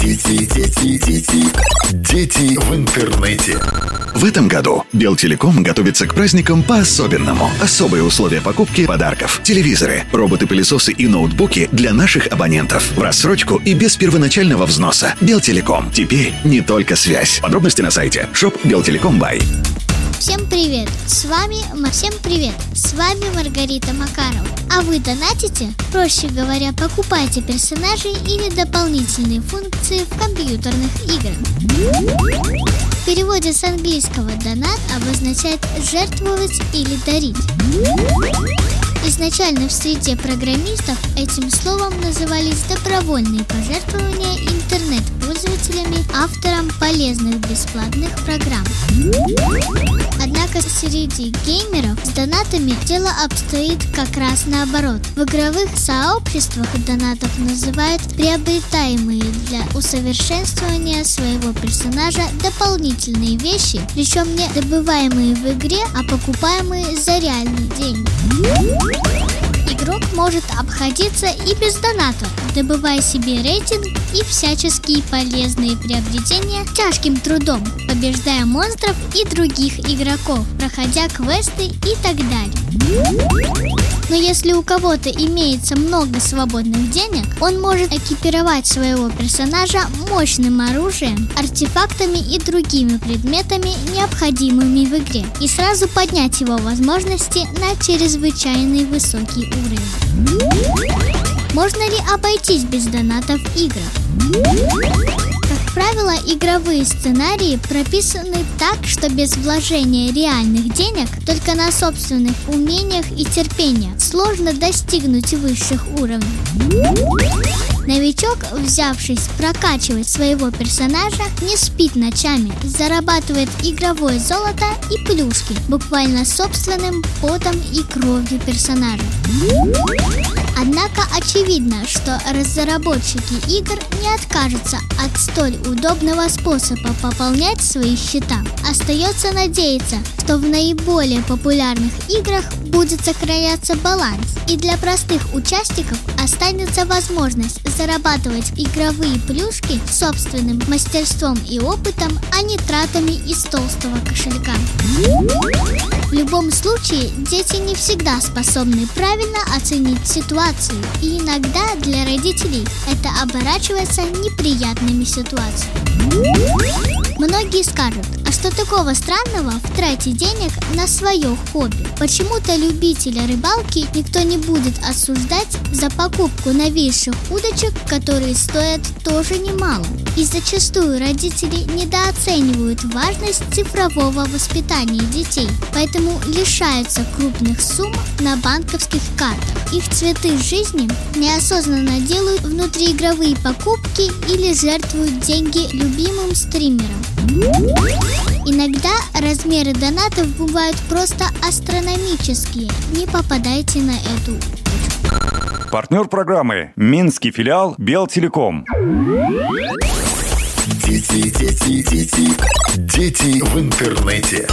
Дети, дети, дети, дети в интернете. В этом году Белтелеком готовится к праздникам по-особенному. Особые условия покупки подарков. Телевизоры, роботы-пылесосы и ноутбуки для наших абонентов. В рассрочку и без первоначального взноса. Белтелеком. Теперь не только связь. Подробности на сайте shop Белтелеком Бай. Всем привет! С вами Всем привет! С вами Маргарита Макарова. А вы донатите? Проще говоря, покупайте персонажей или дополнительные функции в компьютерных играх. В переводе с английского «донат» обозначает «жертвовать» или «дарить». Изначально в среде программистов этим словом назывались добровольные пожертвования интернет-пользователями авторам полезных бесплатных программ. Однако среди геймеров с донатами дело обстоит как раз наоборот. В игровых сообществах донатов называют приобретаемые для усовершенствования своего персонажа дополнительные вещи, причем не добываемые в игре, а покупаемые за реальные деньги. Игрок может обходиться и без доната, добывая себе рейтинг и всяческие полезные приобретения тяжким трудом, побеждая монстров и других игроков, проходя квесты и так далее. Но если у кого-то имеется много свободных денег, он может экипировать своего персонажа мощным оружием, артефактами и другими предметами, необходимыми в игре, и сразу поднять его возможности на чрезвычайный высокий уровень. Можно ли обойтись без донатов в играх? Правило, игровые сценарии прописаны так, что без вложения реальных денег, только на собственных умениях и терпении сложно достигнуть высших уровней. Новичок, взявшись прокачивать своего персонажа, не спит ночами, зарабатывает игровое золото и плюшки, буквально собственным потом и кровью персонажа. Однако очевидно, что разработчики игр не откажутся от столь удобного способа пополнять свои счета. Остается надеяться, что в наиболее популярных играх будет сохраняться баланс, и для простых участников останется возможность зарабатывать игровые плюшки собственным мастерством и опытом, а не тратами из толстого кошелька. В любом случае, дети не всегда способны правильно оценить ситуацию, и иногда для родителей это оборачивается неприятными ситуациями. Многие скажут, а что такого странного в трате денег на свое хобби? Почему-то любителя рыбалки никто не будет осуждать за покупку новейших удочек, которые стоят тоже немало. И зачастую родители недооценивают важность цифрового воспитания детей, поэтому лишаются крупных сумм на банковских картах. Их цветы жизни неосознанно делают внутриигровые покупки или жертвуют деньги любимым стримерам. Иногда размеры донатов бывают просто астрономические. Не попадайте на эту Партнер программы Минский филиал Белтелеком. Дети, дети, дети, дети в интернете.